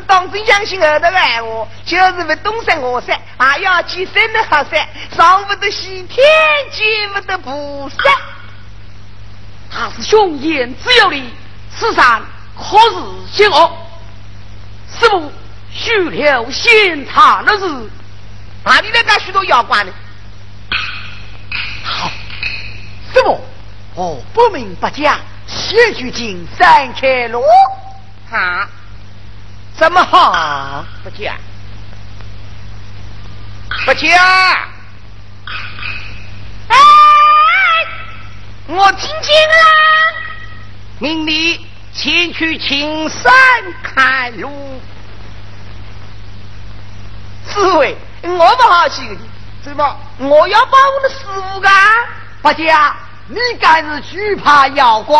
你当真相信儿的爱我，就是不东山我山，还要去山的好山，上不得西天，见不得菩萨。大师兄言之有理，此山可是险恶，师傅须留先查的是哪里来干许多妖怪呢？好，师傅，我不明不讲，先去进三开路。好。怎么好？不见，不见！哎，我听见了，命你前去青山看路。四位，我不好去，怎么？我要把我的师傅干？不讲，你敢是惧怕妖怪？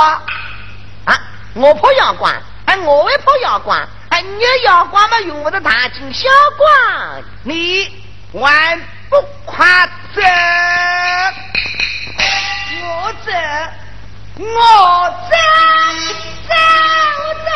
啊，我怕妖怪，哎，我也怕妖怪。哎，你要光嘛用我的大金小光，你万不夸走，我走，我走，走走。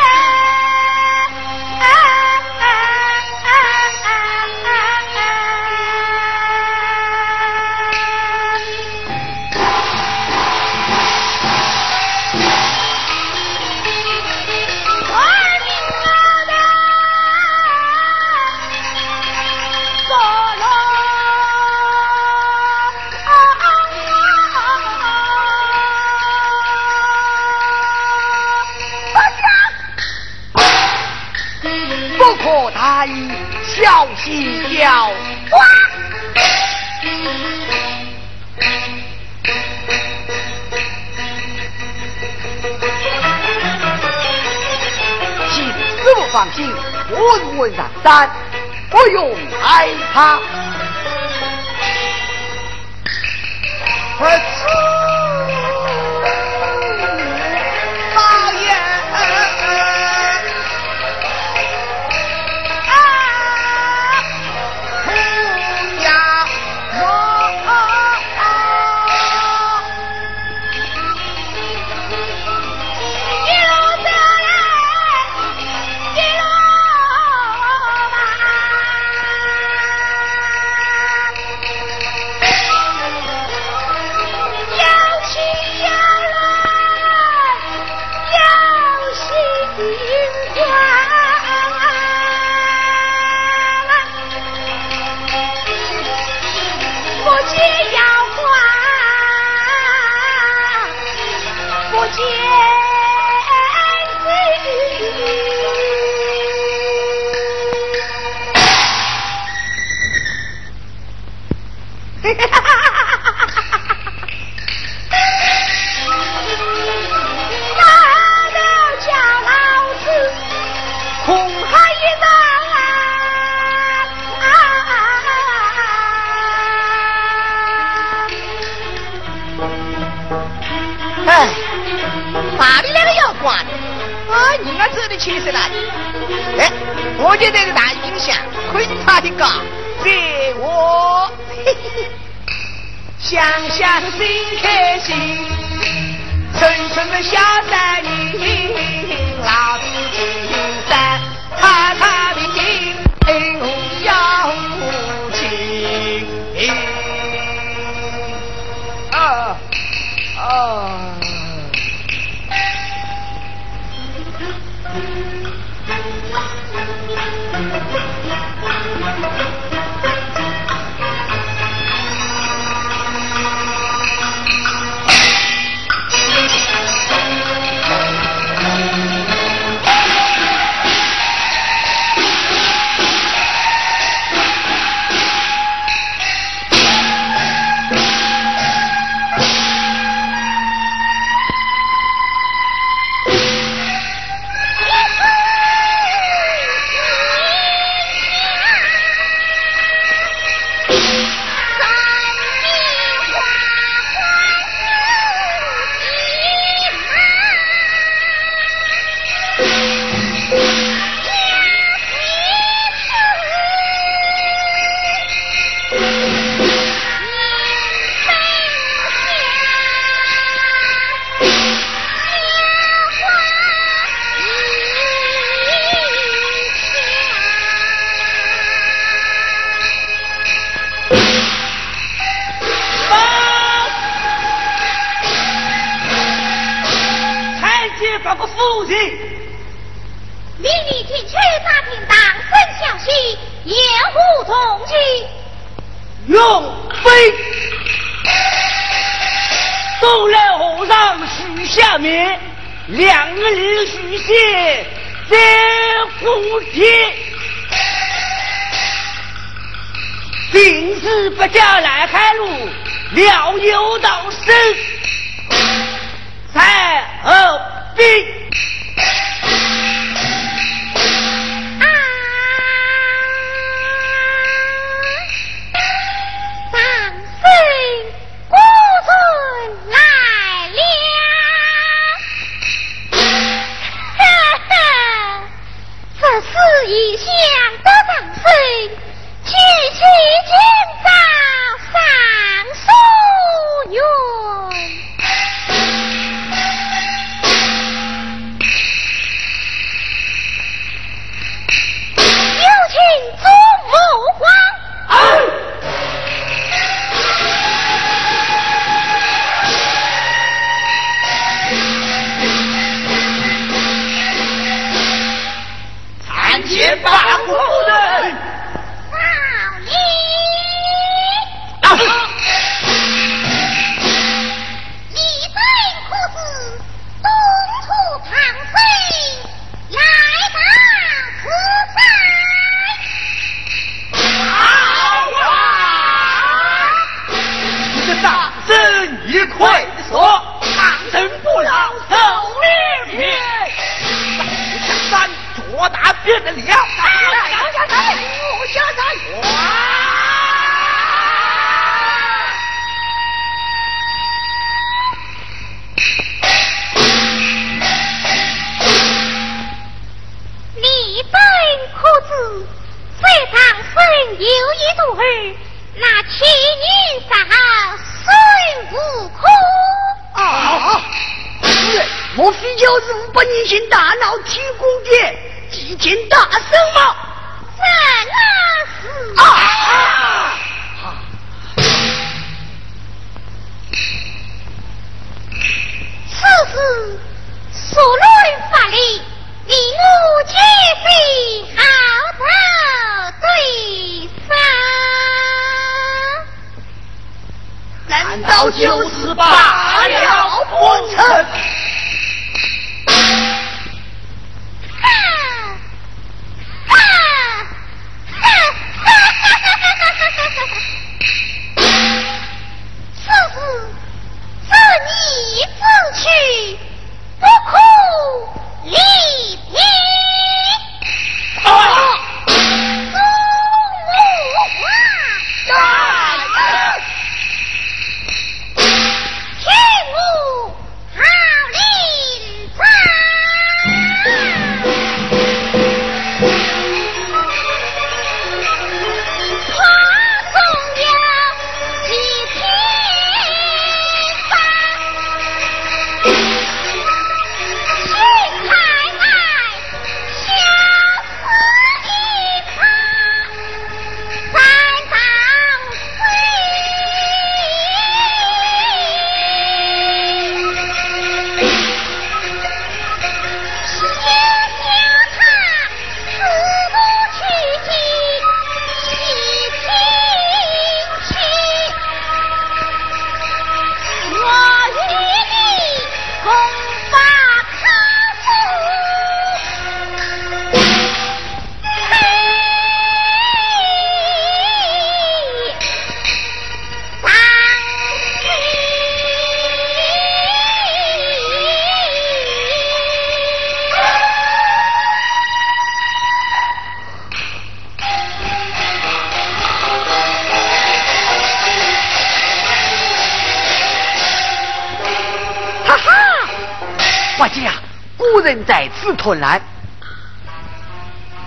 困难。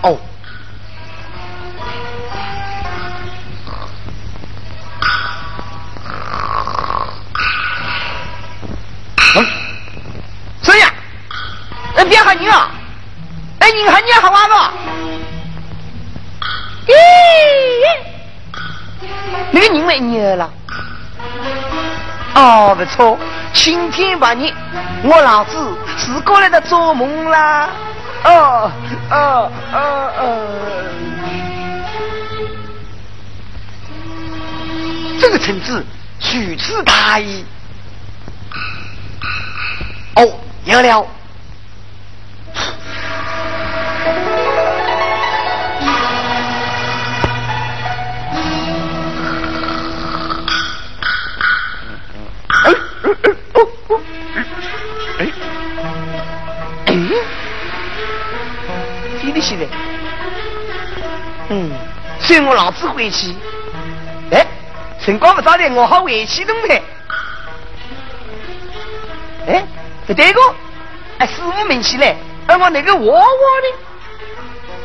哦，嗯，孙燕，那别喊你了，哎，你喊你喊完了。咦，那个你没你了。哦，不错，晴天白日，我老子是过来的做梦啦。哦哦哦哦，这个臣子许次大意。哦，有了。嗯，随我老子回去。哎，辰光不早的，我好回去弄嘞。哎，不对个，哎，师傅明起来，而我那个娃娃呢？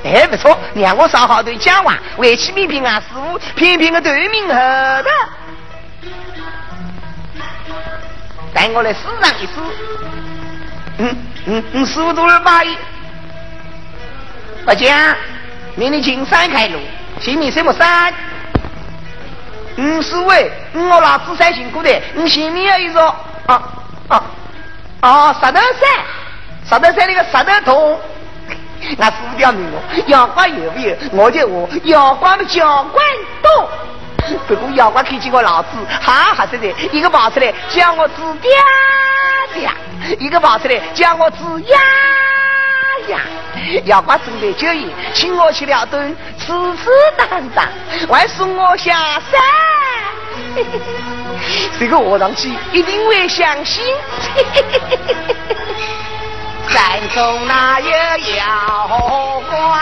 哎，不错，让我上好对讲话，回去面平啊，师傅偏偏个对面后头，带我来试上一试。嗯嗯嗯，师傅多少八一？不讲，命令青山开路，前面什么山？嗯，师傅，我老子山辛苦的，你前面有一座啊啊啊！石头山，石头山那个石头洞，那师傅叫名我阳光有没有？我就我阳光的教官多。不过妖怪看见我老子，哈哈真的，一个跑出来叫我子爹爹，一个跑出来叫我子呀呀。妖怪准备酒宴，请我去了顿，吃吃当当，还送我下山。这个卧上去一定会相信。山中哪有妖怪？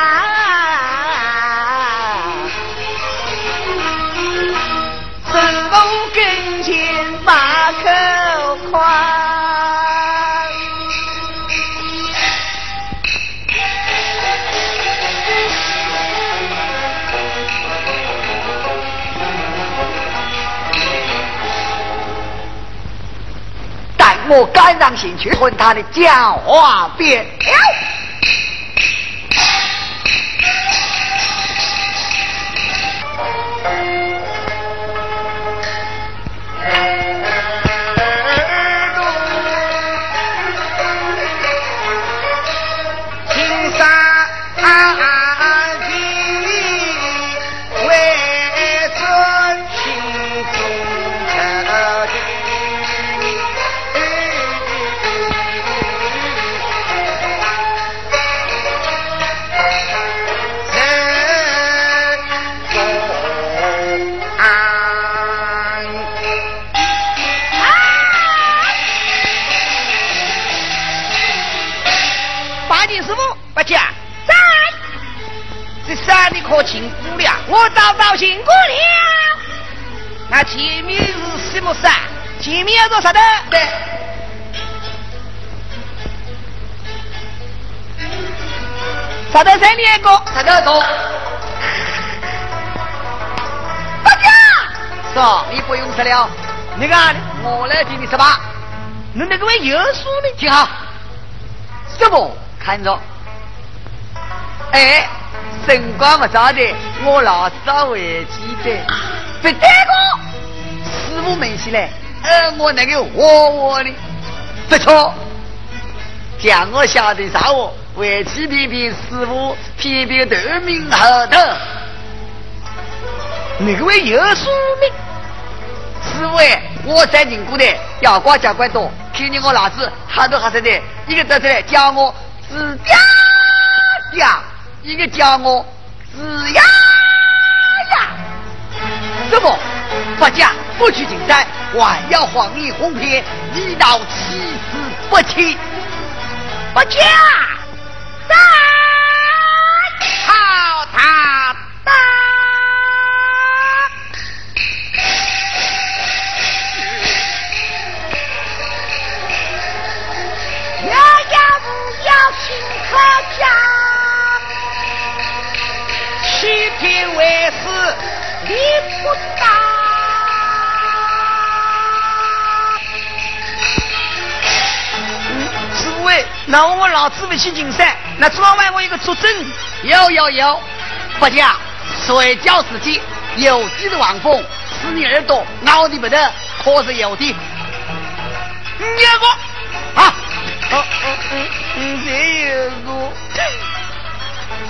不敢让兴趣混他的狡猾变我早早辛苦了。那前面是什么山？前面要做啥的？对。啥的山两个？啥的多？大家，是，你不用说了。那个，我来替你吃吧。你那个位有数呢？听好，师傅？看着。哎。辰光不早的，我老早回去的。不对个，师傅问起来，呃我那个娃娃呢？不错，叫我晓得啥话，回去偏偏师傅偏偏头名后头。那个位有书名？师傅哎，我在宁古的，要管教管多，看见我老子哈都哈着的，一个得出来叫我指嗲嗲。一个叫我子呀呀，怎么不讲不去竞赛，还要黄衣红片，一道气死不起？不讲，三好他打，要要不要请客家？天为师，你不大。师傅哎，那我老子不去竞赛，那窗外我一个出征。有有有，不假，睡觉时间有机的望风，是你耳朵咬的不得，可是有的。你个。啊，哦嗯嗯嗯，这有个，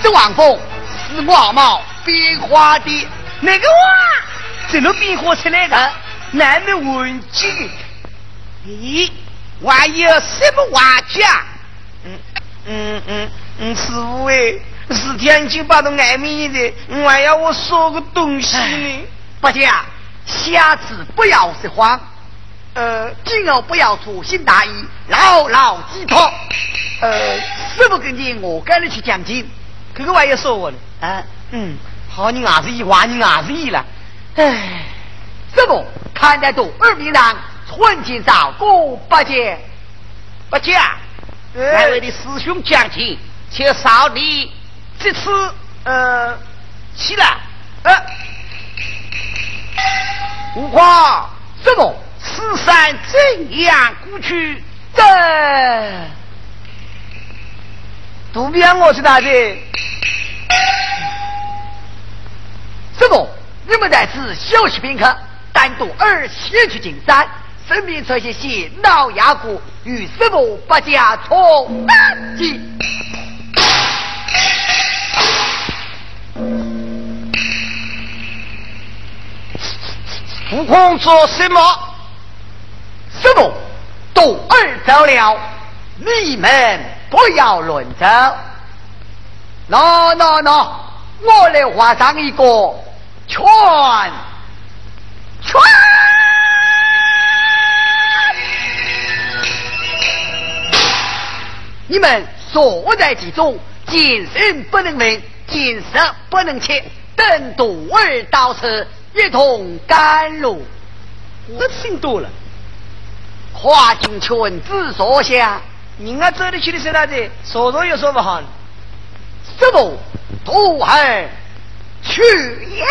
这王峰是我毛变化的那个哇，怎么变化出来的？难得问几个？咦，还有什么话讲？嗯嗯嗯嗯，师傅哎，是天经把都爱面的，我还要我说个东西呢。不讲，下次不要说谎。呃，今后不要粗心大意，牢牢记住。呃，师傅跟你，我跟你去讲经，这个还要说我呢。啊，嗯，好人还是一，坏人还是一了。哎，师傅看得懂二明堂，寸金少过不见，不讲。两位的师兄讲情，且少你这次呃去了。呃，悟空，师傅。此山怎样过去？这渡边我是哪的？师傅，你们在此休息片刻，单独儿先去进山，身边这些些老牙骨与师傅不加冲击。悟空做什么？师傅，渡儿走了，你们不要乱走。喏喏喏，我来画上一个圈圈。你们所在其中，今生不能闻，今生不能切。等渡儿到此，一同甘露。我听多了。花进裙子坐下，人家走得去的是哪子？说说又说不好。师傅，徒儿去呀！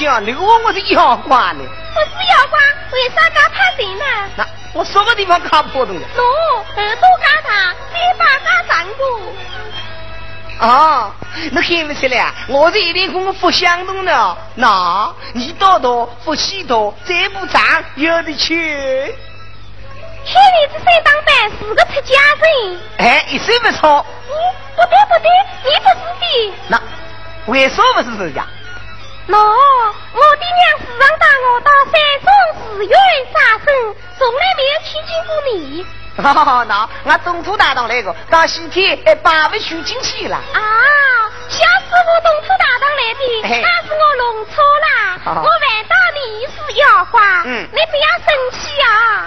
那个我我是妖怪呢，我是妖怪，为啥敢怕人呢？那我什么地方卡破洞的？喏，耳朵嘎大，嘴巴嘎长过。啊，那看不出来，我是一点跟我不相同的。那你多多，福气多，再不长有的去。看你这三当班是个出家人。哎，一岁不错。嗯，不对不对，你不是的。那为什么不是出家？喏，我的娘时常带我到山中寺院杀生，从来没有亲近过你。哈 哈，那我东土大堂来过，到西天还把不去进去了。啊，小师傅东土大堂来的，那是我弄错了。我问到你是妖怪，嗯你不要生气啊！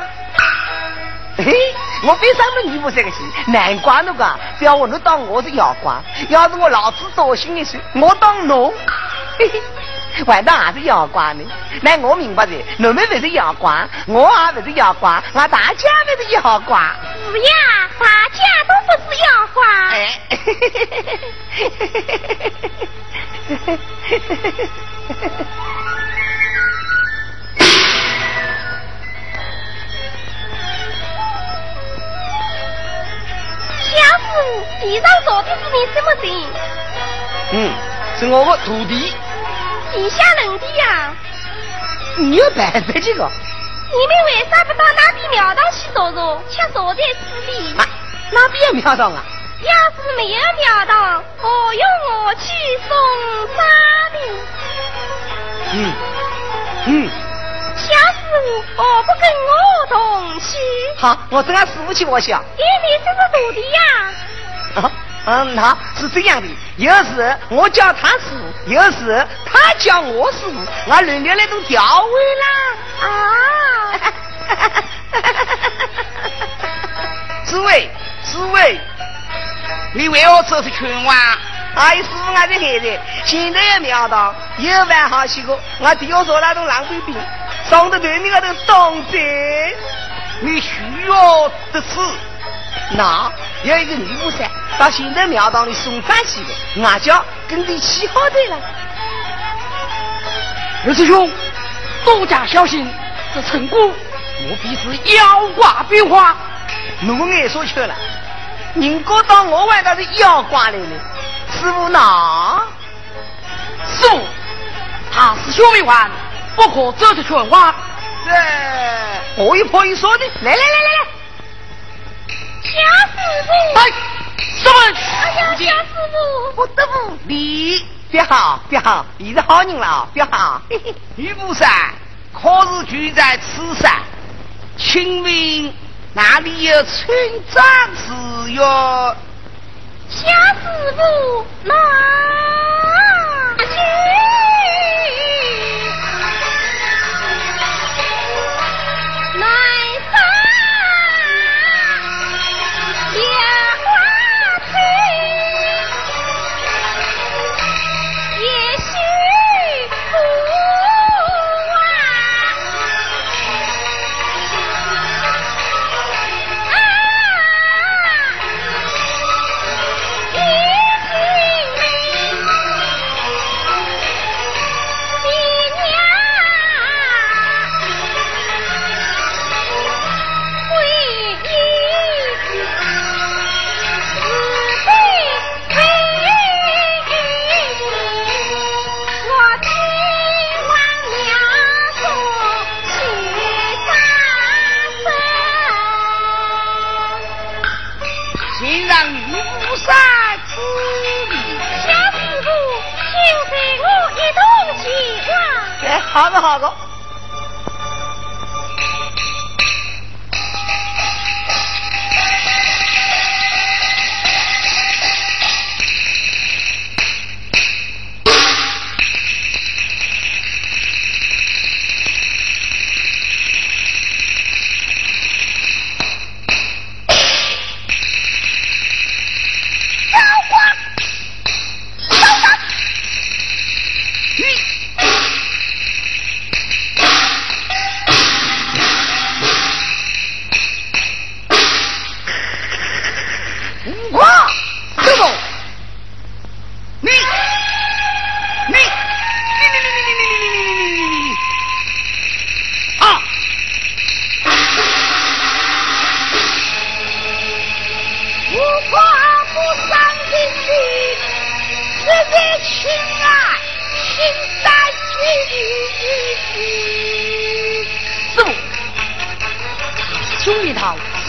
嘿，我为什么你不这个心，难怪侬讲，不要我侬当我是妖怪，要是我老子多心一些，我当侬，嘿嘿，还是妖怪呢？那我明白的，你们不是妖怪，我也不是妖怪，俺大家不是妖怪。是呀，大家都不是妖怪。哎，嘿嘿嘿嘿嘿嘿嘿嘿嘿小师傅，地上坐的是你什么人？嗯，是我的徒弟，地下人的呀？你有办法这个？你们为啥不到那边庙堂去坐坐，却坐在此地？啊，哪边有庙堂啊？要是没有庙堂，何用我去送葬呢？嗯嗯，小师傅，何不跟我同去？好，我等下师傅去我想。因你是个徒弟呀。啊，嗯，他，是这样的，有时我叫他师傅，有时他叫我师傅，俺轮流来都调位啦。啊，诸位，诸位，你为何这是拳王？哎，师傅，俺在海的，现在的庙堂有饭好吃个，俺第二说那种狼狈兵，上头对面那头东贼。你需要的是那有一个女菩萨到现在庙堂里送饭去的，俺叫跟你起好的了。二师兄，多加小心，这陈姑莫非是妖怪变化？侬爱说去了，人家当我外头是妖怪来了。师傅那，师傅，他是小迷幻，不可走出拳花。这我一婆一说的，来来来来来，小师傅。哎，师傅，哎呀，小师傅，不得不你，别好别好，你是好人了啊，别好。嘿嘿女菩萨，可是居在此山？请问哪里有村长是哟？小师傅。好的，好的。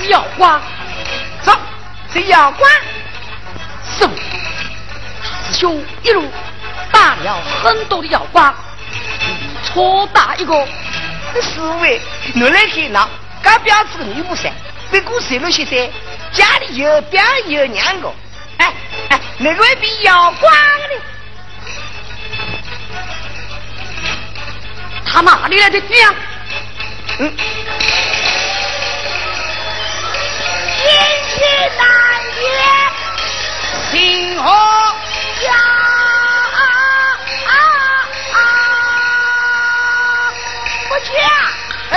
妖怪。走，这妖怪。师，师兄一路打了很多的妖怪，你错打一个。师傅，你来看那，该表子的不噻？不过谁那些噻？家里有表有娘个。哎哎，那个比妖怪？他哪里来的表？嗯。天气难言，听好呀啊啊啊！不去啊！哎，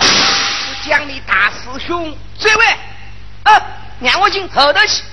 我讲你大师兄，这位，啊，让我进后头去。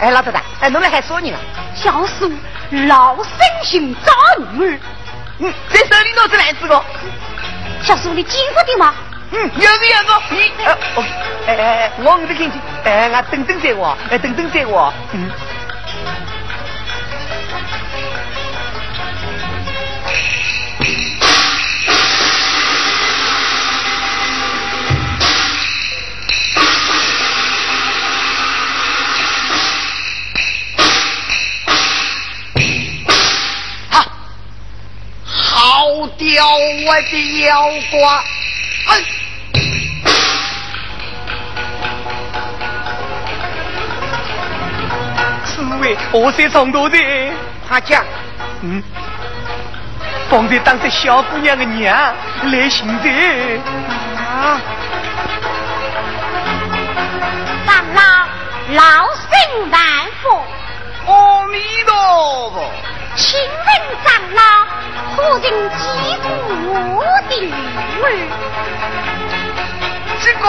哎，老头子，哎，侬来还说你了？小叔老身寻找女儿，嗯，这手里拿着来子个。小叔，你见过的吗？嗯，有个有个，你呃，我哎哎，我我的看见，哎，我等等再话，哎，等等再话，嗯。我的腰瓜，哎！四位，我是从头的，快讲。嗯，方才当着小姑娘的娘来寻的。啊！长老，老身万福。阿弥陀佛。请问长老，何人击鼓我的女儿？这个，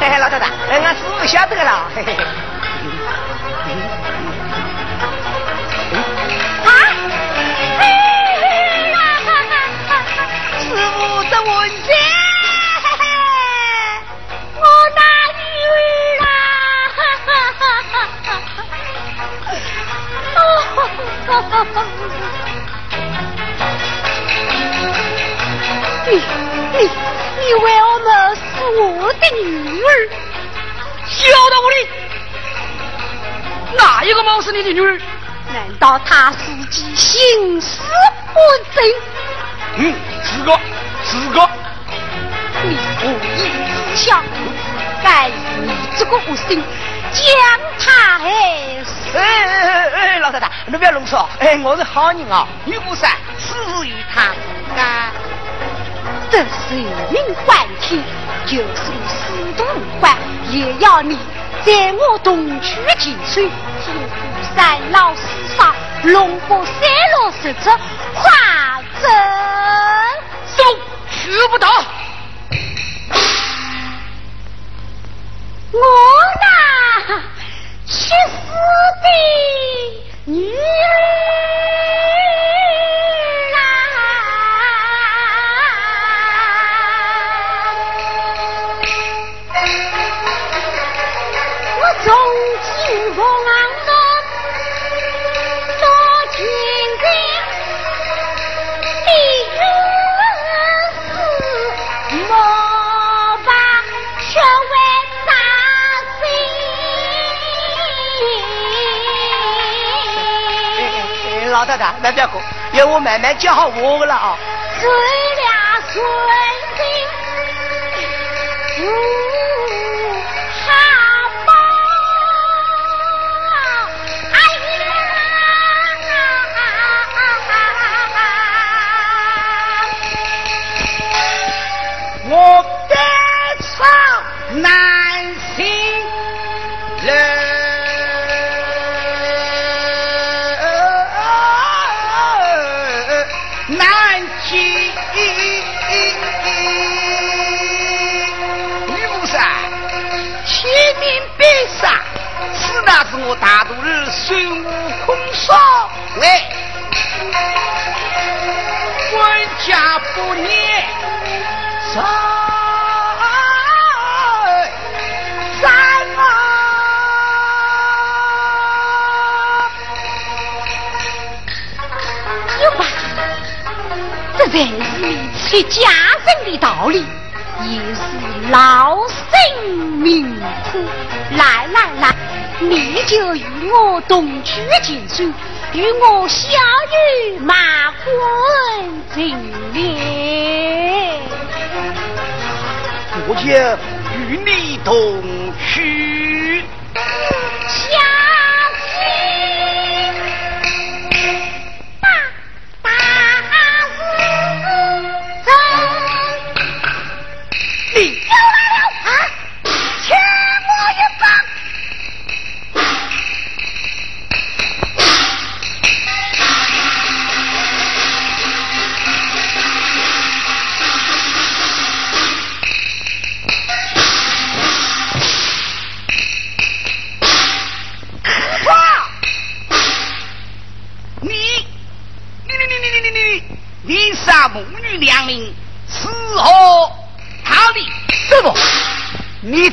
嘿嘿，老太太，哎，俺师傅晓得了，嘿嘿嘿。啊！师傅在问 你你你为我们是我的女儿，小到我的，哪一个猫是你的女儿？难道他自己心思不正？嗯，是个是个。你无意之想，该是你这个恶心。将他害死！哎哎哎哎，老太太，你不要弄错。哎，我是好人啊，女不善，死与他干。这寿命关天，就算死都无关，也要你在我东区进水，天府三老四少，龙过三落十尺，化真走，去不到。我那去死的女儿那表哥要我慢慢教好我们了啊。孙俩孙你出家人的道理。也是老生命苦，来来来，你就与我同去进山，与我小雨马婚成恋。我就与你同去。母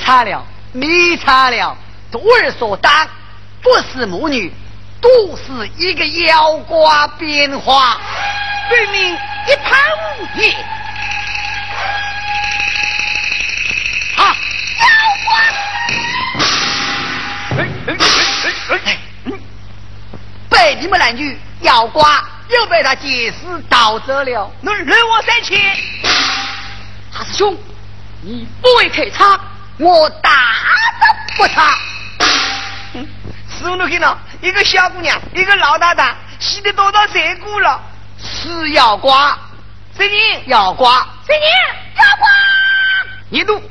你惨了，你惨了！徒儿所当不是母女，都是一个妖瓜变化，分明一盘无业。啊！妖怪！被你们男女妖瓜。又被他劫死盗走了，能惹我三千？大师兄，你不会开仓，我打都不差。师傅，你看到一个小姑娘，一个老太太，死的多少财骨了？是妖怪，谁人？妖怪，谁人？妖怪！你都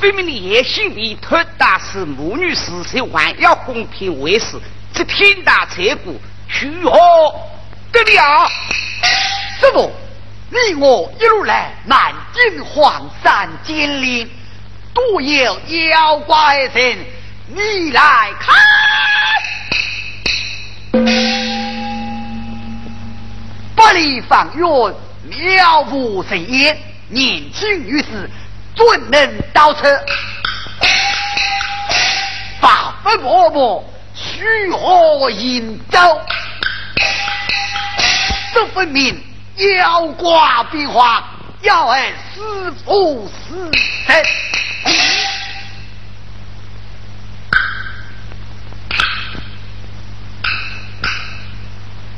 分明的野心里特大师母女四十万，要公平为师，这天大财骨，如何？得了，师傅，你我一路来南京黄山金陵，多有妖怪人，你来看。百里方圆，渺无神烟，年轻女子怎能倒车？法不默默，须何引走？这分明妖怪变化，要爱师父死神。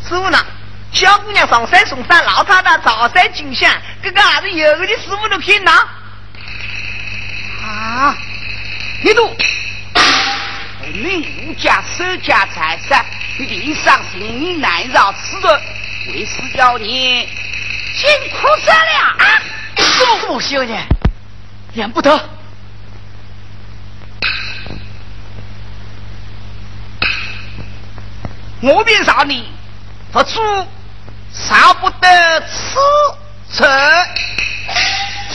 师傅呢？小姑娘上山送山，老太太朝山进香，这个还是有的师傅都看到。啊！你都明无家守家财产，你地上性命难饶，吃的。为师要你辛苦死了啊！不行呢，言不得。我便杀你，不出杀不得此仇。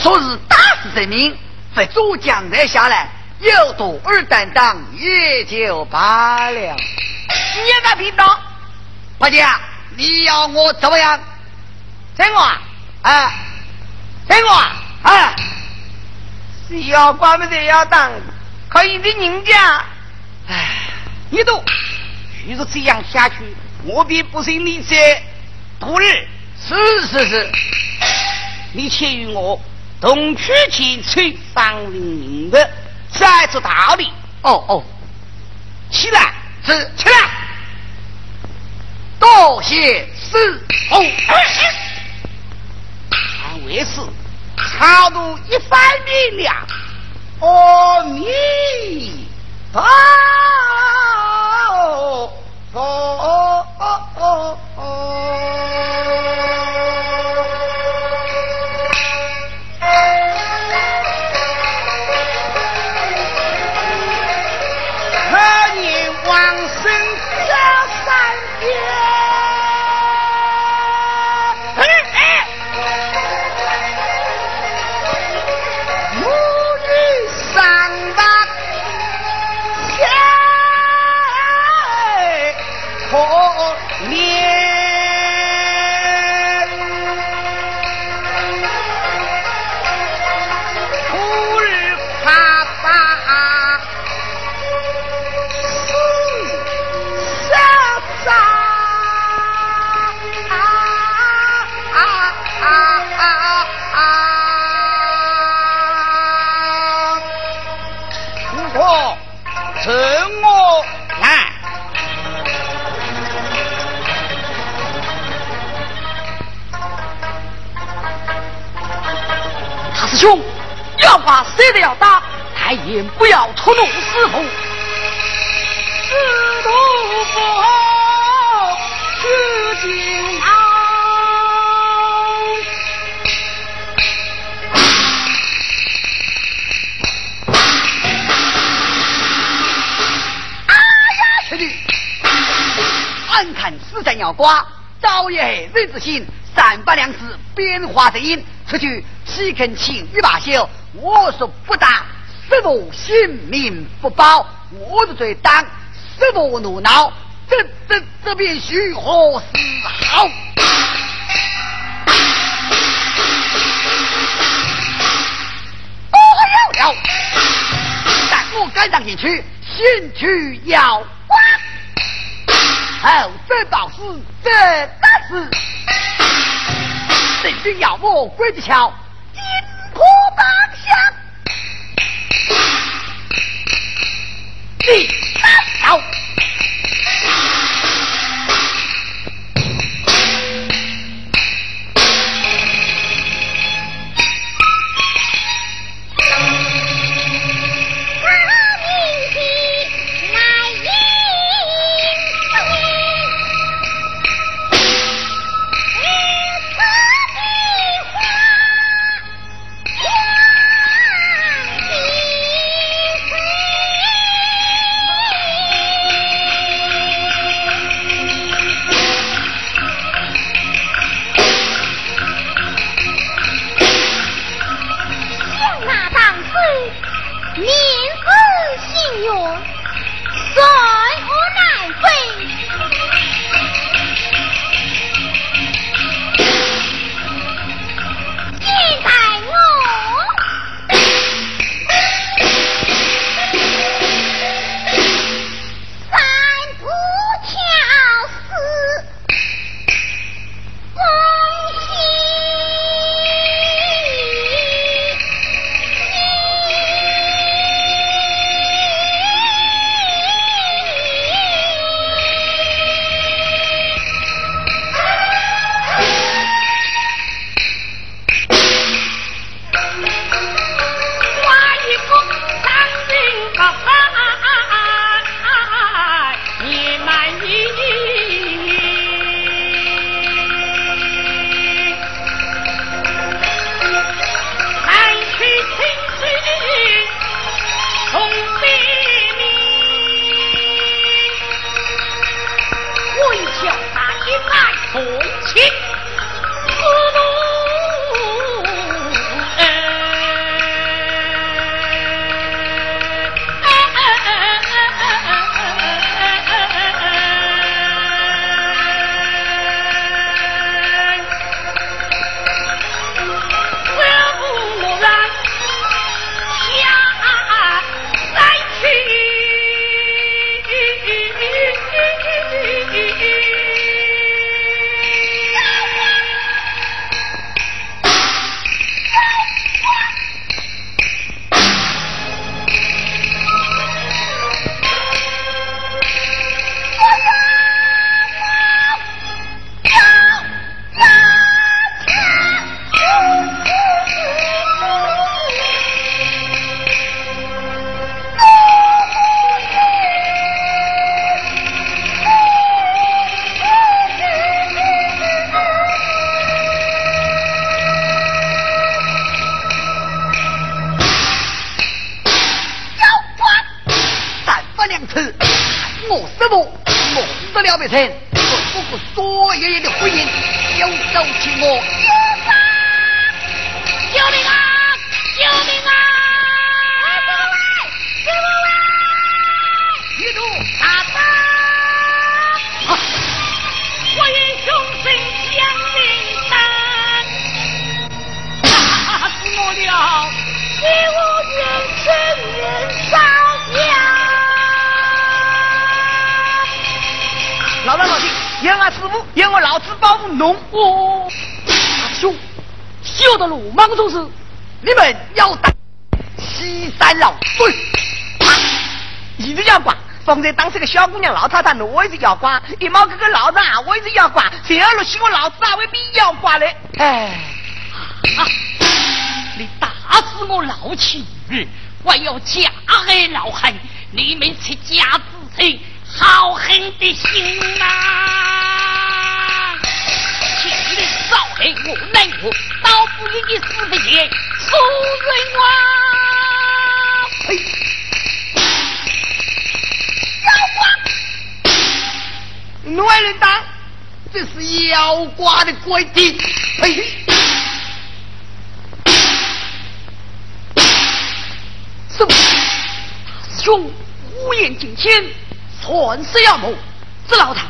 说是打死人民，不做将来下来，有多二担当也就罢了。你也敢贫道？八戒。你要我怎么样？听我啊！哎，听我啊！哎，是要关门的要当，可以的人家。哎，你都，如果这样下去，我便不信你这不日。是是是，你且与我同去前去方明明白，再做道理。哦哦，起来，是起来。多谢师傅，俺 为此，他度一番力量，阿弥陀佛。要把谁的要打，太爷不要触怒师傅。师徒不去进啊！哎呀，兄弟，俺看死在要瓜，早也人之心，三百两次变化的音，出去岂肯轻易罢休？我说不打，师傅性命不保，我的罪当师傅怒恼，这这这便须何是好？哦哟了，但我赶上进去，先去要关。后这道是这大事，定军要我鬼子瞧，金破当下，娘老太太，我也是要管；一毛哥哥老子啊，我也是要管。谁二路许我老子啊，未必要管嘞。哎，啊，你大是我老妻女，还要加害老恨，你们出家之仇，好狠的心啊！请你少害我难过，倒不如你死不见，恕人我。是妖怪的规定。呸！什么？师兄无言惊天，传是妖魔，这老他，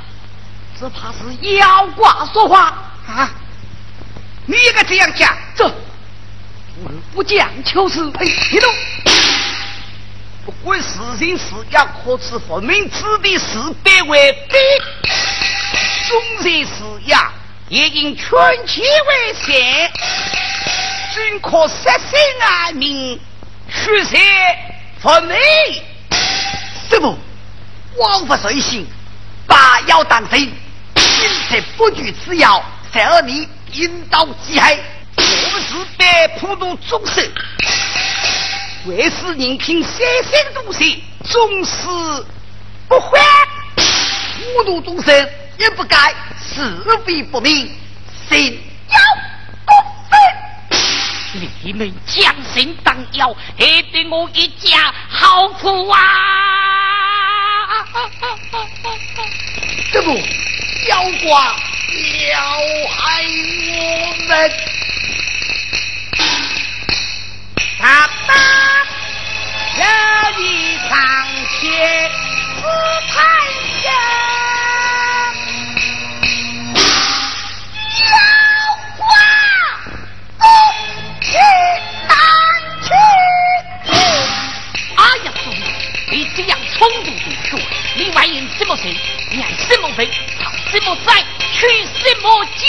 只怕是妖怪说话啊！你也该这样讲，这不讲求是。呸！别动！不管是人是妖，可耻分明，此地是别为悲。终然是妖，也应劝其为善，均可杀身安民，血色分明。什么？枉法随心，把妖当真，因此不惧此妖，才而你引导极害，我们是被普度众生。为是人品三生东西，终是不还。普度众生也不该是非不明，心妖不分。你们将心当妖，害得我一家好苦啊！这不，妖怪要害我们。他打要一场前死太阳，难去。哎呀，兄弟，你这样冲动的说，你万一什么生，念什么悲，操什么灾，取什么经？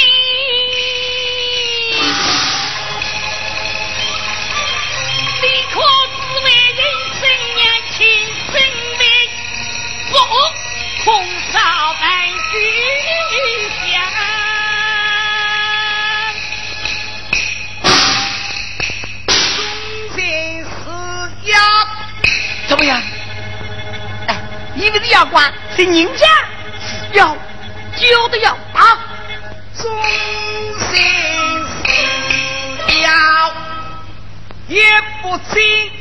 你可知为人生年轻生命，不空少半句香。怎么样？哎，你们的妖怪是人家要救的要啊！终身要，也不行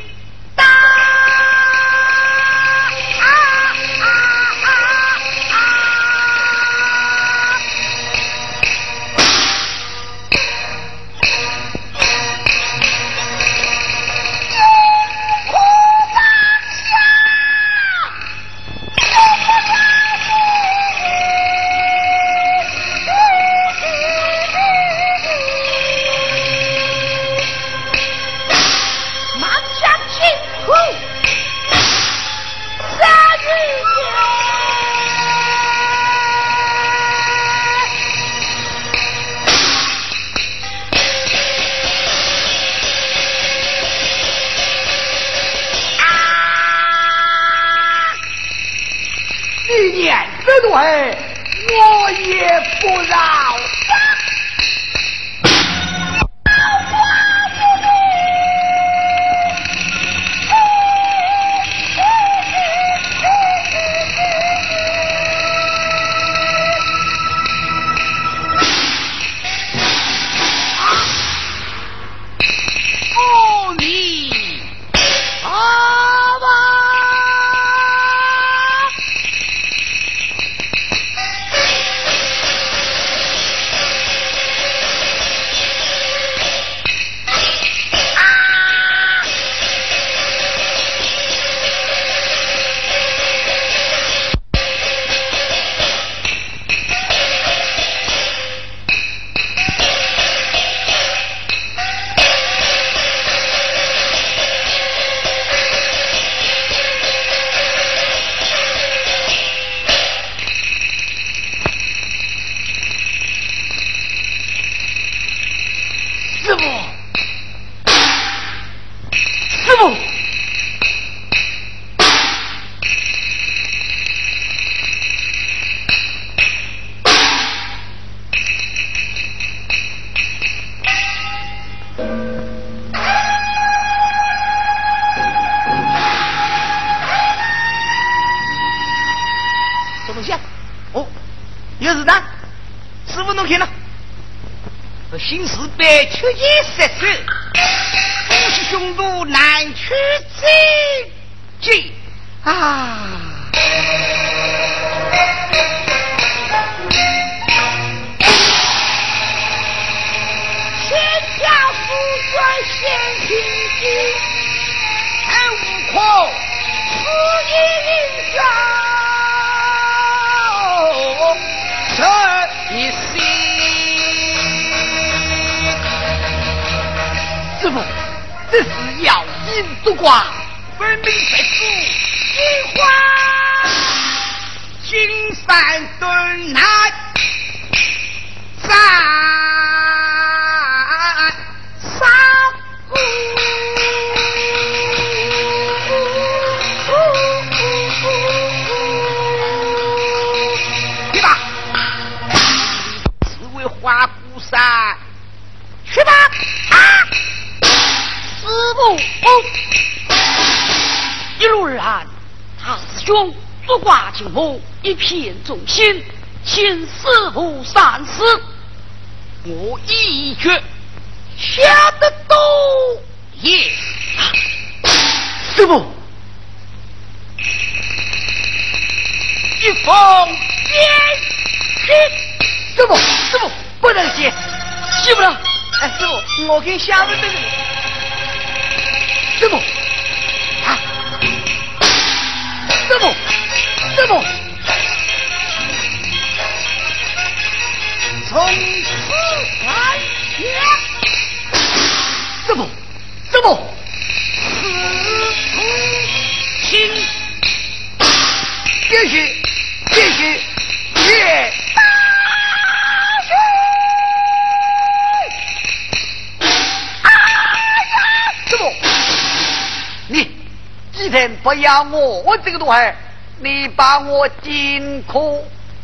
我，我这个东西，你把我金库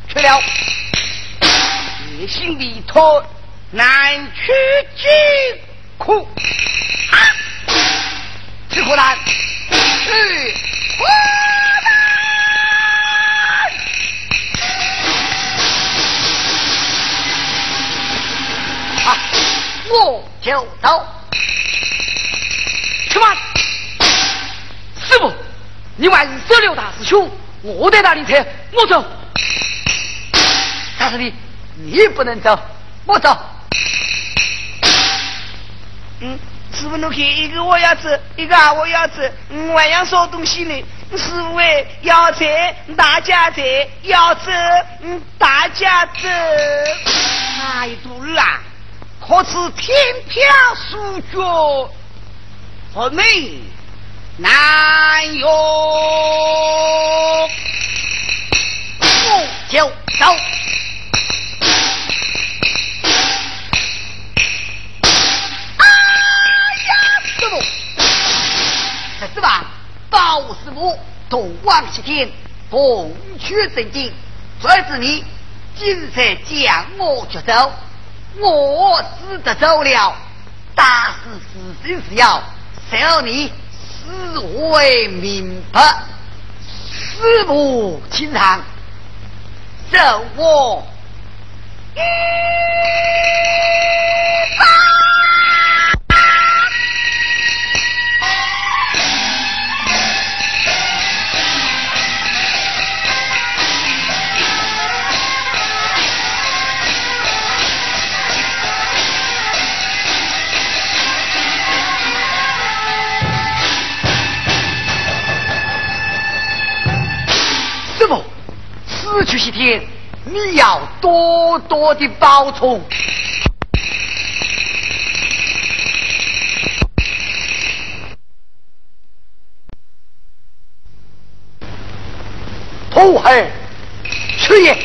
去了。一心里头难取疾苦，啊！吃苦难，去苦难。啊，我就走。你万十六大师兄，我在哪里去？我走。大师弟，你不能走，我走。嗯，师傅，你看，一个我要走，一个啊我要走，嗯，还要烧东西呢。师傅哎，要走，大家走，要走，嗯，大家走。太多了，可是天票数角，不明难用。我就走。哎呀，师傅，是吧？包师傅东望西听，风趣正经，这是你今日将我捉走，我死得走了，大事是真是要受你死为明白。师傅请长，受我一把。去西天，你要多多的保重。徒儿，去也。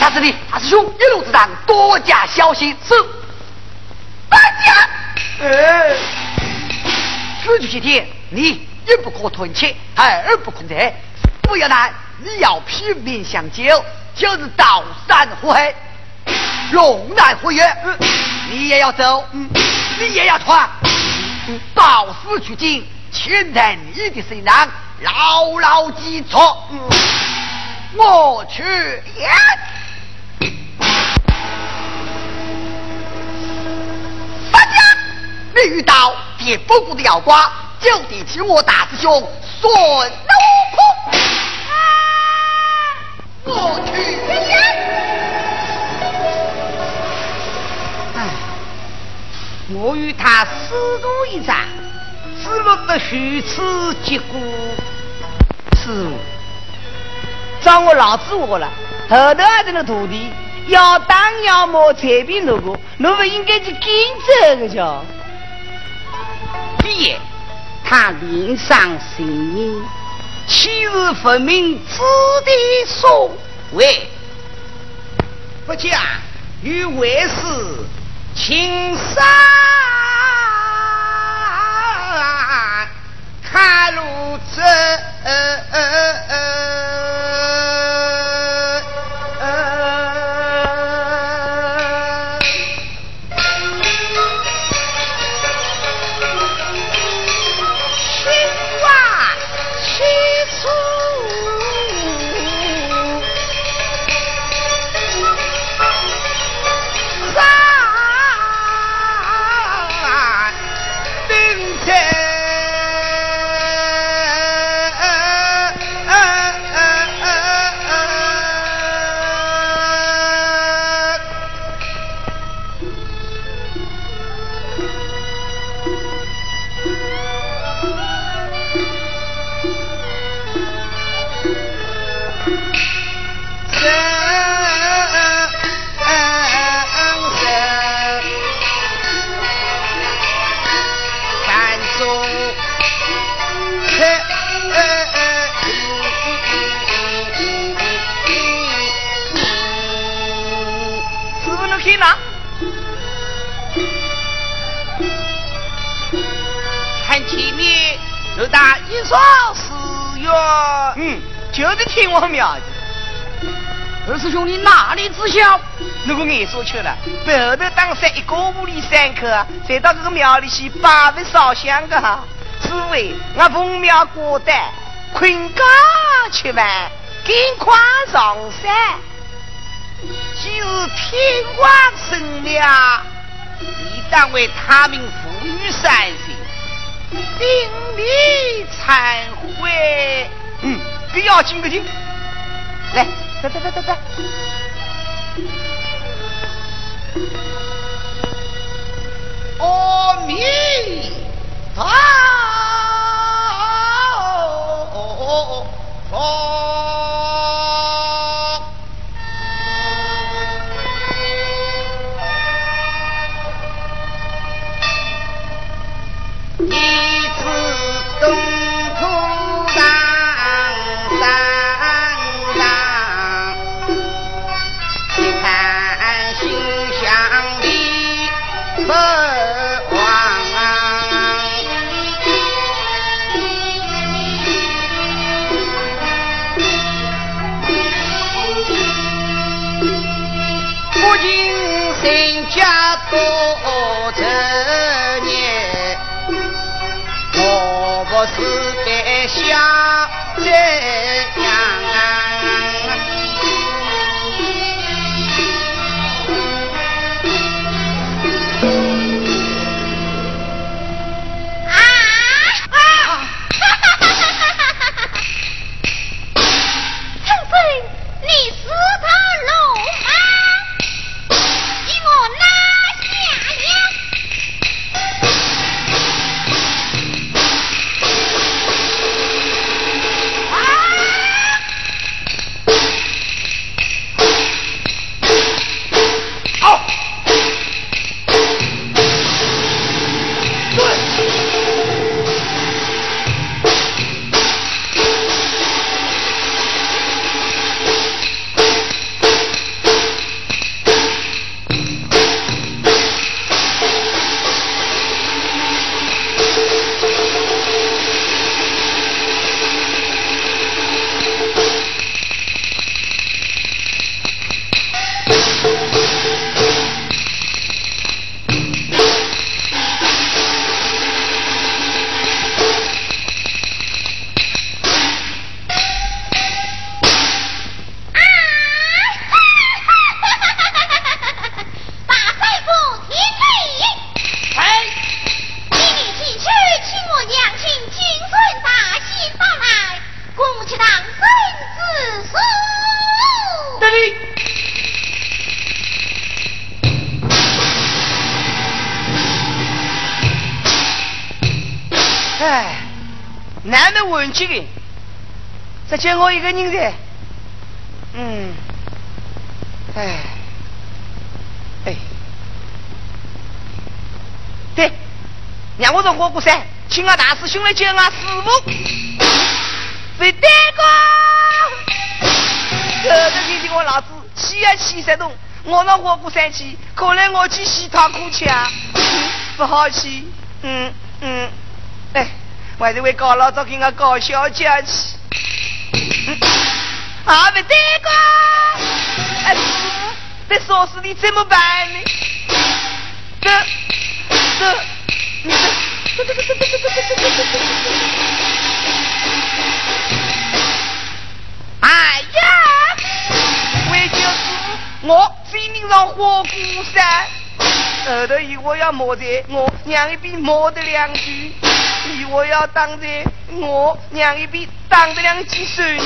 大师弟，大师兄，一路之上多加小心。是。大家。哎，此去西天，你一不可吞切，二不可得。不要难，你要拼命相救，就是刀山火海，龙南虎跃，你也要走，你也要闯。到死取经，请在你的身上牢牢记住。我去。大家，你遇到铁不过的妖怪，就得请我大师兄孙悟空。我去。哎，我与他师徒一战，只落得如此结果。师傅，照我老子话了，后头还是个徒弟，要当要么才比那个，侬不应该去跟着个叫。爹，他脸上神印，岂是分明子弟所为？不假，与为师青山开路走。就是听我苗的。二师兄，你哪里知晓？如果眼说去了，背后头当山一个屋里三口，再到这个庙里去拜佛烧香的哈。此为我奉庙过单，困觉吃饭，赶快上山。就是天光生了，你当为他们富裕三心，顶礼忏悔。嗯。不要紧个紧，来，走走走走走。阿弥陀佛。让我做火锅噻，请俺大师兄来接俺师傅，谁大哥？这个天气我老子气也气得动，我让火锅生气，可能我去洗他哭腔，不好气，嗯嗯，哎。还是为高老早给我搞小姐去，啊，不对个，哎，这说事你怎么办呢？这这，你这哎呀，为就是我非命上花锅山，后头一我要骂的，我娘一边骂的两句，一我要当的，我娘一边打的两句孙。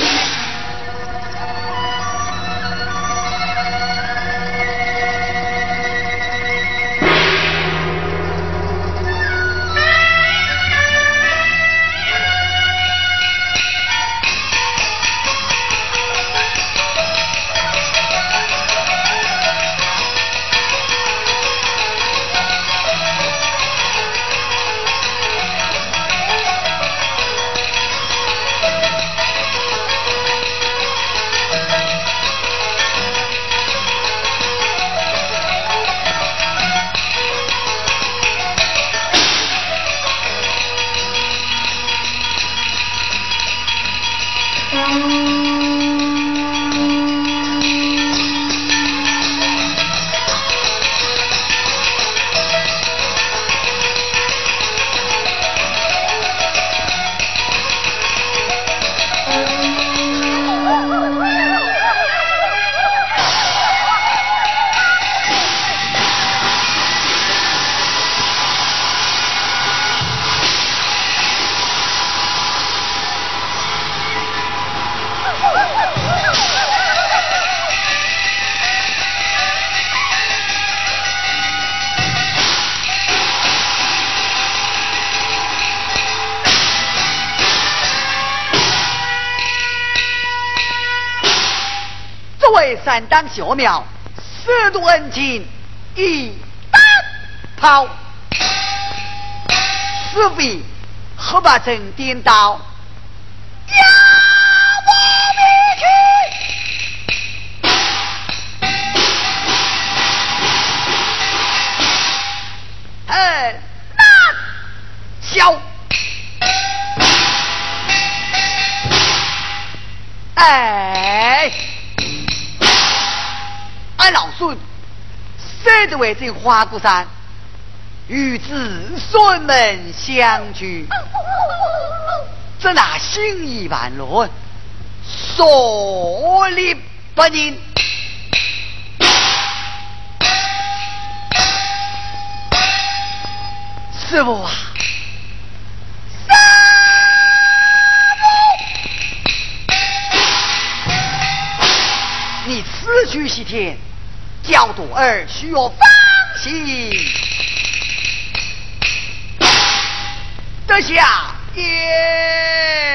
女。三当小庙，四度恩情一打抛，是非何把正颠倒？家我命去，很难消。哎。俺老孙生得为这花果山，与子孙们相聚，这那心意万乱，所立不宁。师傅啊，你此去西天。教徒儿需要放心，得下言。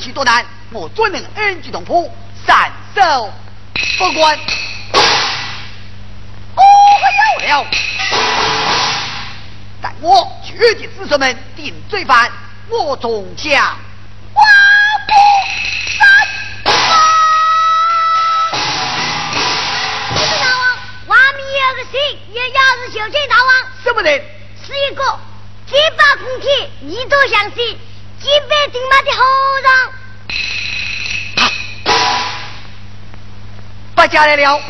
去多难，我专能恩居东坡，散手不管。哦了，待我决定子孙们定罪犯，我中将花不三大王，外面有个谁，也要是修建大王。什么人？是一个金把公铁，一斗相信，金杯顶马的和尚。不家来了，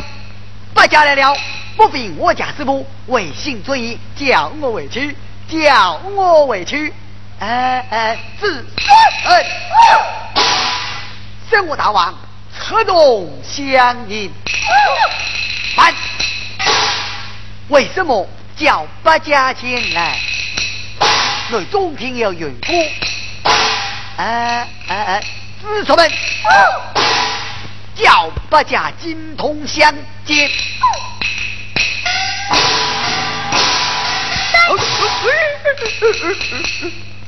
不家来了，不凭我家师傅违心尊义，叫我回去，叫我回去。哎哎，子孙，生我大王，策动相迎。慢，为什么叫八家前来？内中庭有缘故。哎哎哎，子孙们，叫八家金通相见。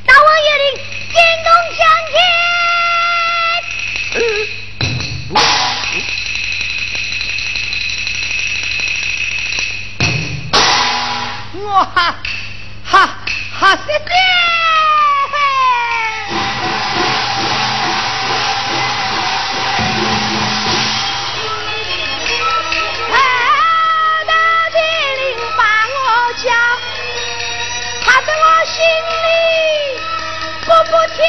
大王爷令，金铜相见。我哈哈哈谢谢。不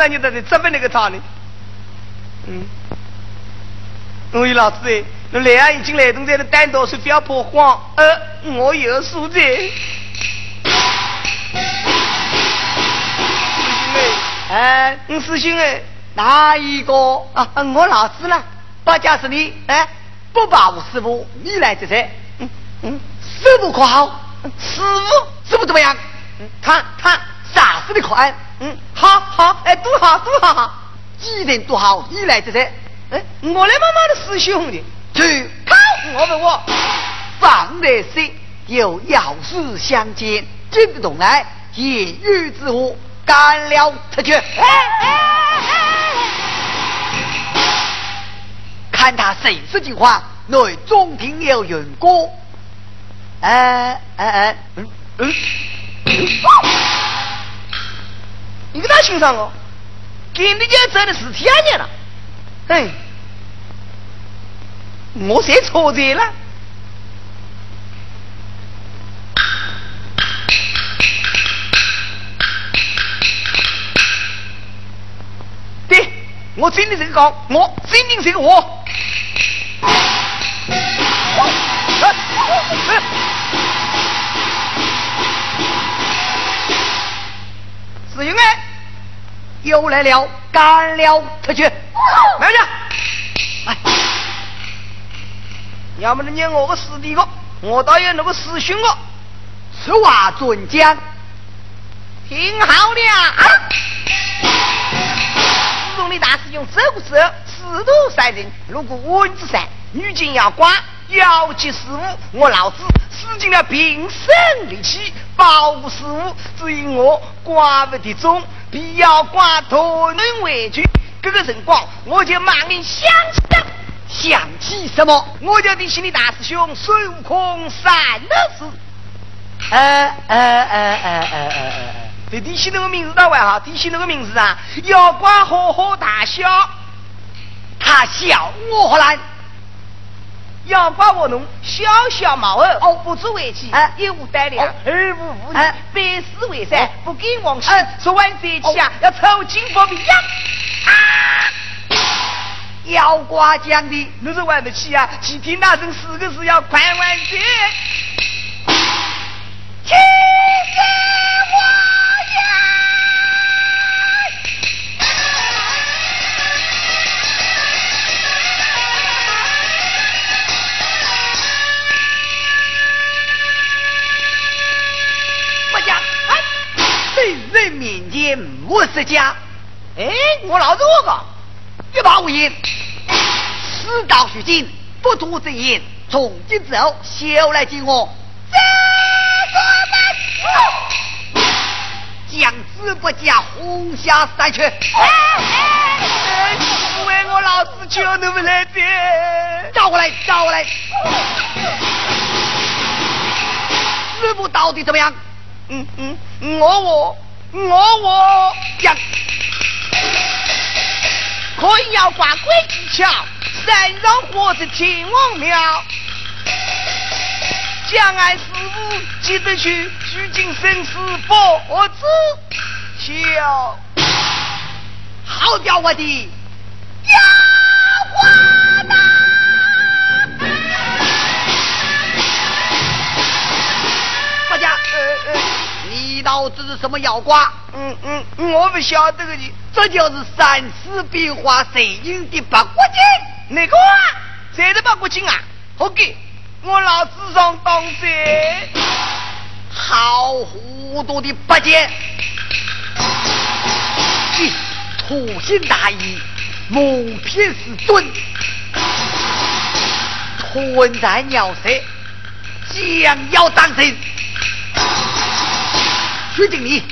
那，你在这责备那个他呢？嗯，我与老子哎，那来啊已经来动在了单刀是不要破慌，呃，我有数在。哎，你师兄哎，哪一个啊？我老子了，不家是你哎，不把我师傅，你来这才。嗯嗯，师傅可好？师傅师傅怎么样？他他啥事的可安？嗯，好好，哎，多好多好，既然多好，你来这才。哎，我来妈妈的师兄弟，去，靠，我问我，方来生有要事相见，进得动来，言语之话，干了出去。哎哎哎！看他谁是情况，内中庭有员工。哎哎哎，嗯嗯。你给他欣赏哦，给你家真的是天年了，哎，我谁错在了？对，我真的是个讲，我真的是个我。师兄哎，又来了，干了出去，来着，来，要么你念我个师弟个，我倒有那个师兄个，此话准讲，听好了。自从你大师兄走过之后，师徒三人，如果文之善，女金要寡，要及事务，我老子。使尽了平生力气保护事物，至于我寡不敌众，必要寡托人为去。这个辰光，我就忙你想起了，想起什么？我就提醒你大师兄孙悟空三的事。哎哎哎哎哎哎哎！对，提起那个名字，到外哈，提起那个名字啊，要管好好大笑，他笑我何难？要把我弄小小毛儿，哦，不足为奇，一无胆量，二无武艺，百事为善，不敢往昔。说完这起啊，要抽筋剥皮呀！啊！妖怪讲的，你是玩得起啊？只听那声四个字，要快万岁！我是家，哎，我老子我个，一把无言。事到如今，不图真言，从今之后，休来见我。将子不加，红霞三缺。哎，为我老子求你们来的，找过来，找过来。师傅到底怎么样？嗯嗯，我我。我我将可以要挂鬼技巧，山上活着天王庙，将爱师傅记得去取经生死佛子桥，好掉我的家伙呐！你道这是什么妖怪？嗯嗯，我不晓得个的，这就是三世变化神印的八国镜。哪个啊？谁的八国镜啊？好给，我老子上当先。好糊涂的八戒！你粗心大意，蒙骗师尊，吞在鸟舌，将要当真。徐经理，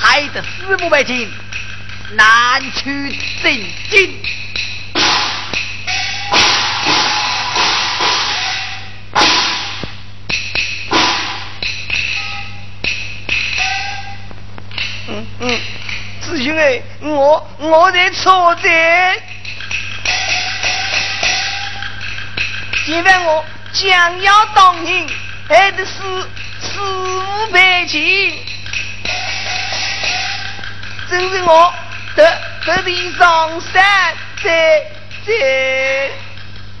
害得死不百姓难取真经。嗯嗯，师兄哎，我我在错在，现在我将要当人，还得死死不百姓。就是我得得病上山，在在，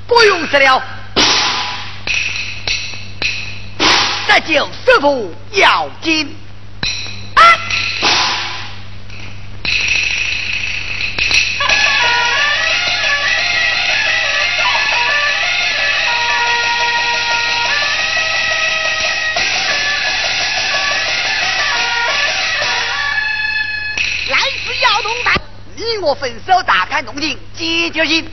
不用说了，这就师傅要紧。我分手，打开动静，解决心。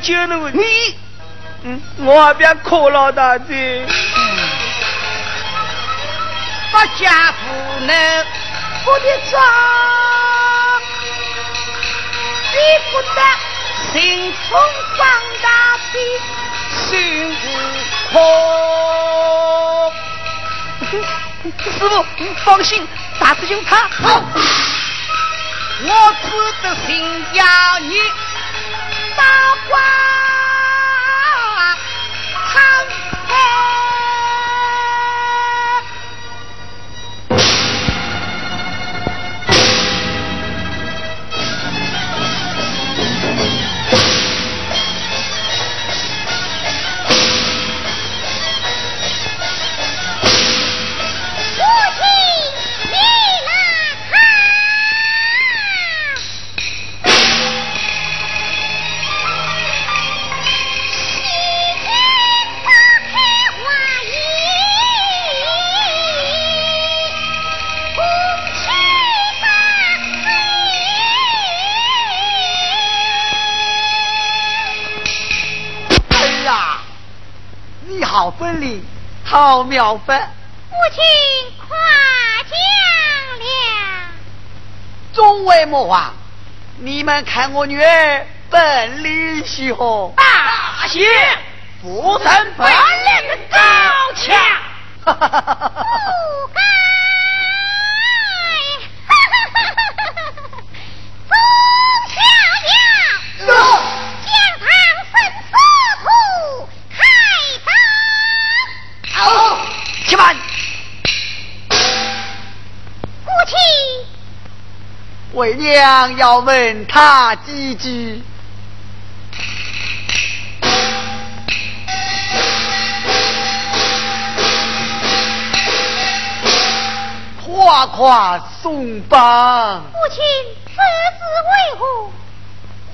救你。你，嗯，我还别哭老大姐。不家不能，我的账，你不得心痛放大的心无空。师傅，放心，大师兄他好。我只得心要你大花。好妙法！母亲夸奖了。众位魔王，你们看我女儿本领如何？大仙，不成本领高强。哈哈哈哈哈！为娘要问他几句，夸夸松绑。母亲，此事为何？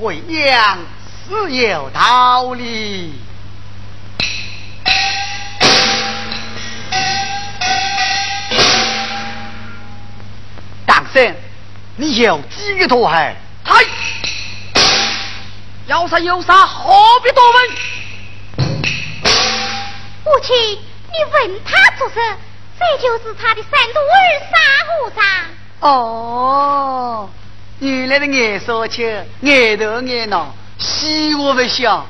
为娘自有道理。你有几个多孩？嗨，要啥有啥，何必多问？母亲，你问他做甚？这就是他的三徒儿沙和尚。哦，原来的眼少秋，眼头眼脑，西我不想。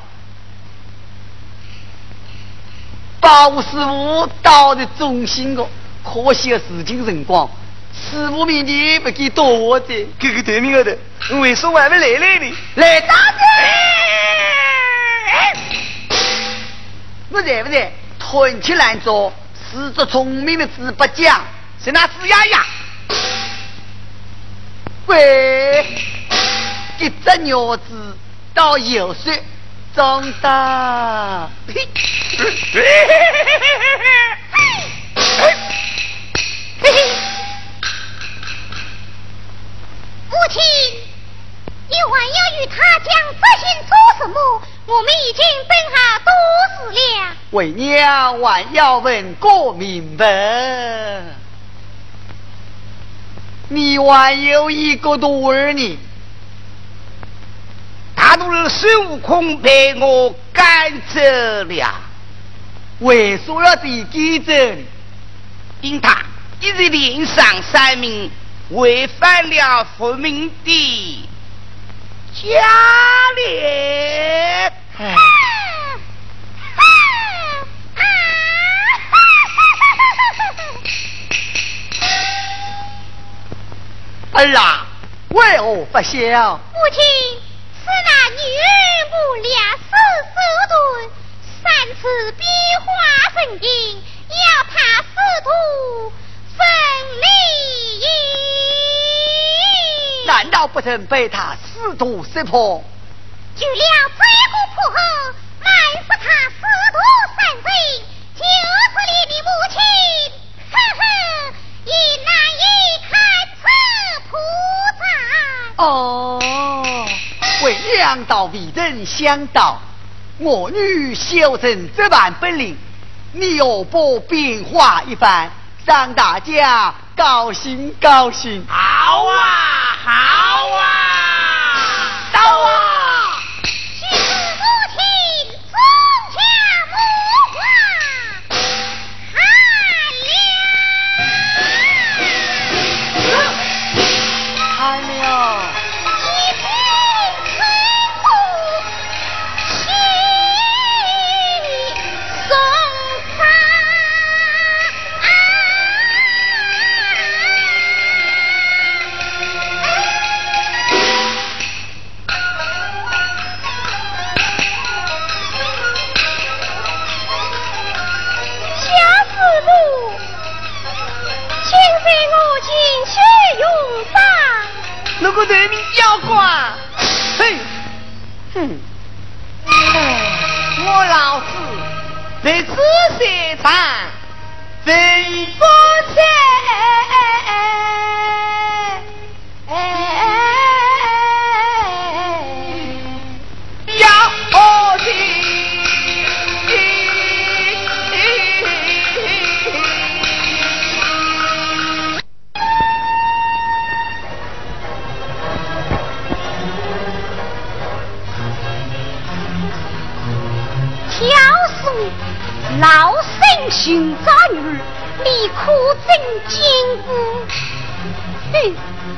把我师傅到的忠心的，可惜的事情辰光。师傅面前不给多我的，哥哥对面后头，为什么还没来来呢？来打的！我在不在？吞起来做，是只聪明的猪八戒，是那猪丫丫。喂，一只鸟子到有岁长大。嘿，母亲，你还要与他讲这些做什么？我们已经等下多时了。为娘还要问个明白。你还有一个多儿呢？大徒儿孙悟空被我赶走了。为什么要被赶走？因他一日连上三命。违反了佛命的家里。儿啊，为何不笑？母亲，是那女儿不良手手段，三次变化神经，要他师徒分离。难道不曾被他师徒识破？就了这个破后，埋伏他师徒三人，就是你的母亲。呵呵，也难以看出破绽。哦，为两道为人相道，我女修成这般本领，你又不变化一番，让大家高兴高兴。好啊，好啊，到啊！那个人民教官，嘿，哼，我老子在此山上真不山，身寻找女儿，你可真经过？哼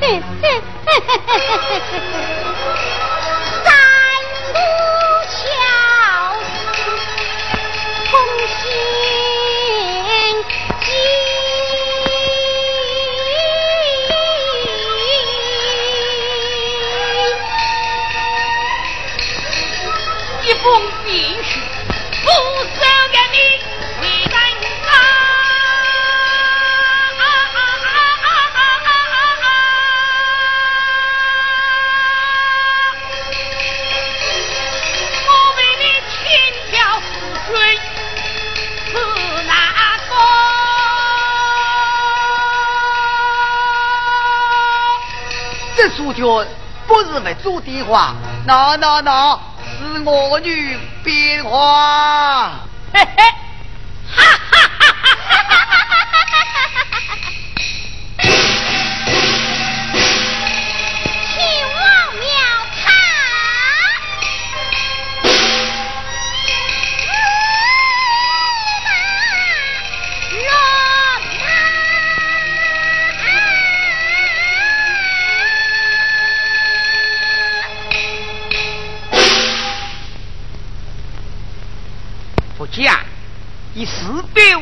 哼哼哼哼哼哼三是为做电话，那那那是我女变化。嘿嘿，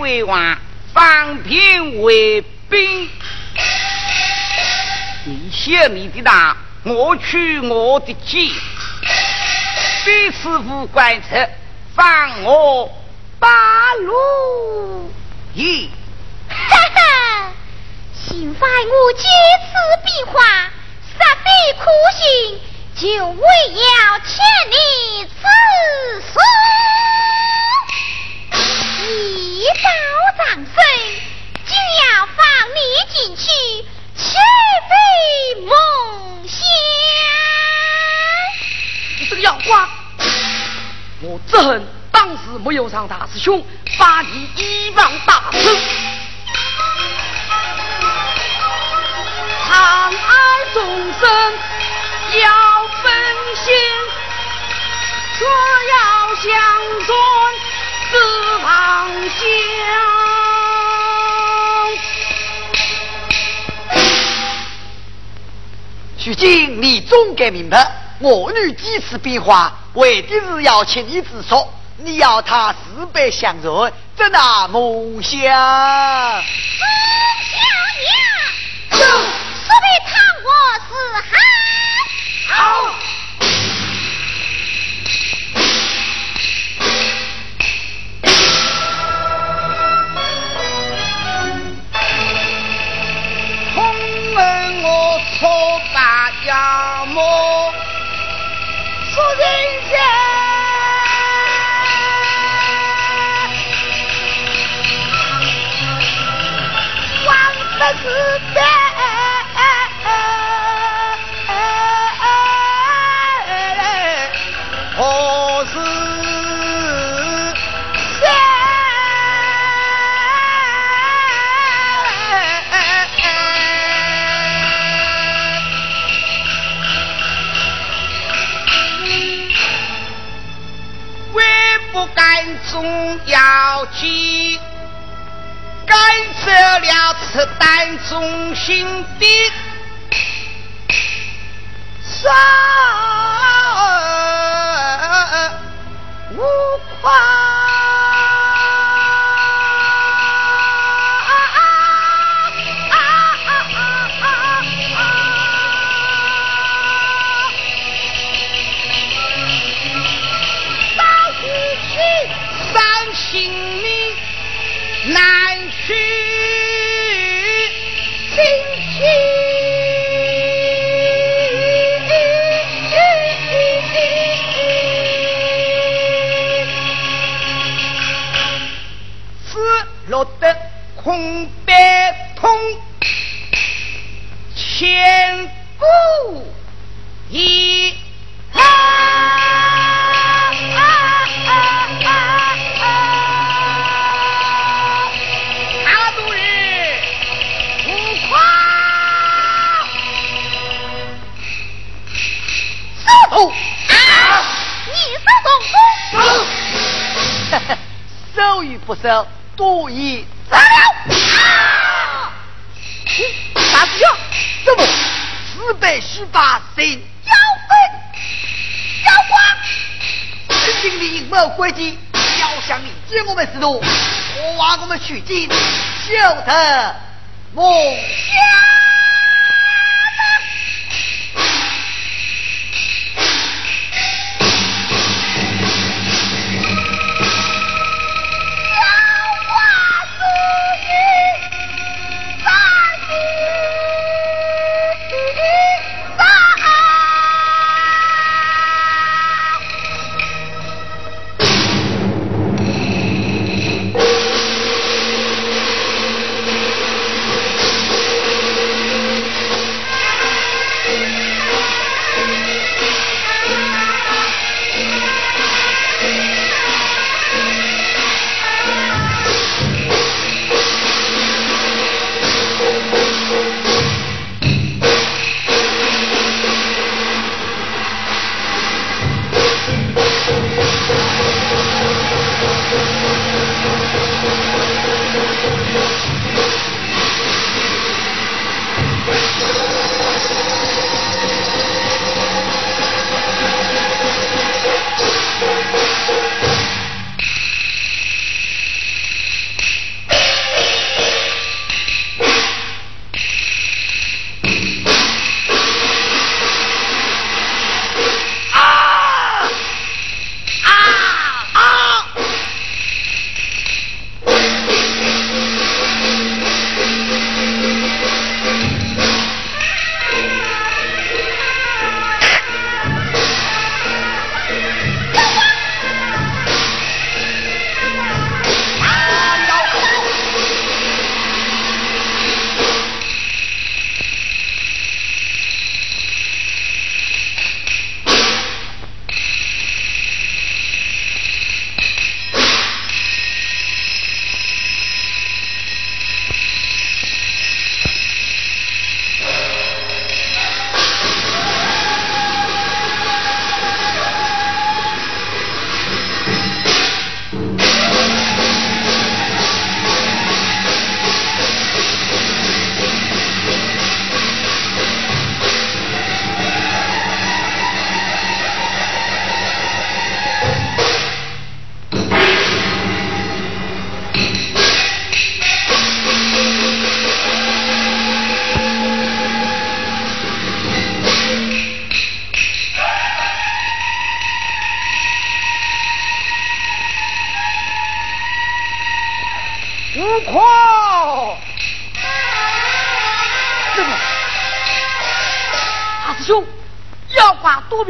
为王，方平为兵。你写你的大，我取我的计，彼此无关策，放我八路一。哈哈，幸烦我这次变化，实非苦心，就为要欠你子孙。一到长生，就要放你进去，岂非梦想？你这个妖怪！我只恨当时没有让大师兄把你一网打尽。长爱众生要分心，若要相存自妄想。如今你总该明白，我女几次变化，为的是要请你自说。你要他四百相认，怎那梦想？风小娘，四百倘我是汉。好。问我错把家莫，说人家。是的，何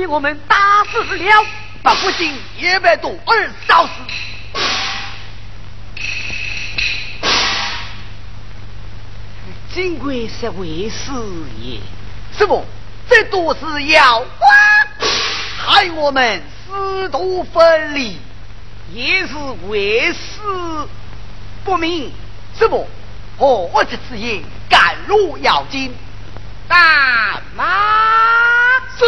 我们打死了，把不仅一百多儿烧死。金贵是为师也，师傅，这都是妖怪，害我们师徒分离，也是为师不明。师傅，我我这次也赶入妖精，大马是。